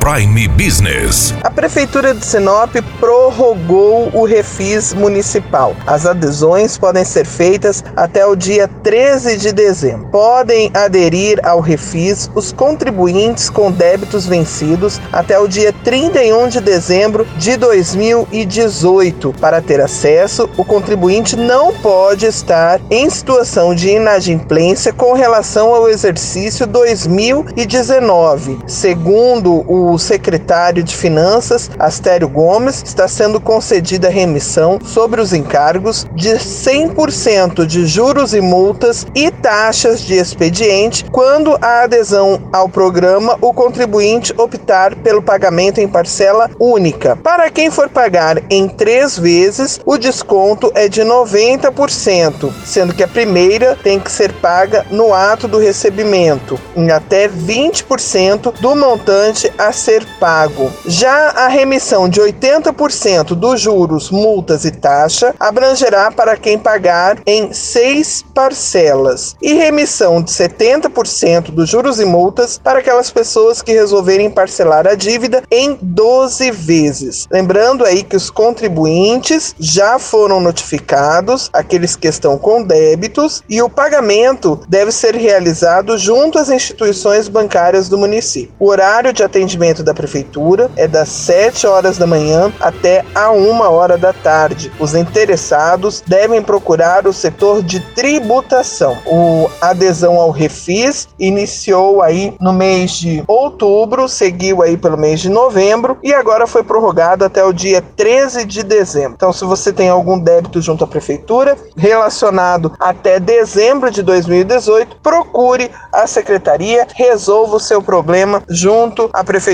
Prime Business. A Prefeitura de Sinop prorrogou o refis municipal. As adesões podem ser feitas até o dia 13 de dezembro. Podem aderir ao refis os contribuintes com débitos vencidos até o dia 31 de dezembro de 2018. Para ter acesso, o contribuinte não pode estar em situação de inadimplência com relação ao exercício 2019. Segundo o o secretário de Finanças, Astério Gomes, está sendo concedida remissão sobre os encargos de 100% de juros e multas e taxas de expediente quando a adesão ao programa o contribuinte optar pelo pagamento em parcela única. Para quem for pagar em três vezes, o desconto é de 90%, sendo que a primeira tem que ser paga no ato do recebimento, em até 20% do montante a ser pago. Já a remissão de 80% dos juros, multas e taxa abrangerá para quem pagar em seis parcelas e remissão de 70% dos juros e multas para aquelas pessoas que resolverem parcelar a dívida em 12 vezes. Lembrando aí que os contribuintes já foram notificados, aqueles que estão com débitos, e o pagamento deve ser realizado junto às instituições bancárias do município. O horário de atendimento atendimento da prefeitura é das 7 horas da manhã até a 1 hora da tarde. Os interessados devem procurar o setor de tributação. O adesão ao Refis iniciou aí no mês de outubro, seguiu aí pelo mês de novembro e agora foi prorrogado até o dia 13 de dezembro. Então, se você tem algum débito junto à prefeitura relacionado até dezembro de 2018, procure a secretaria, resolva o seu problema junto à prefeitura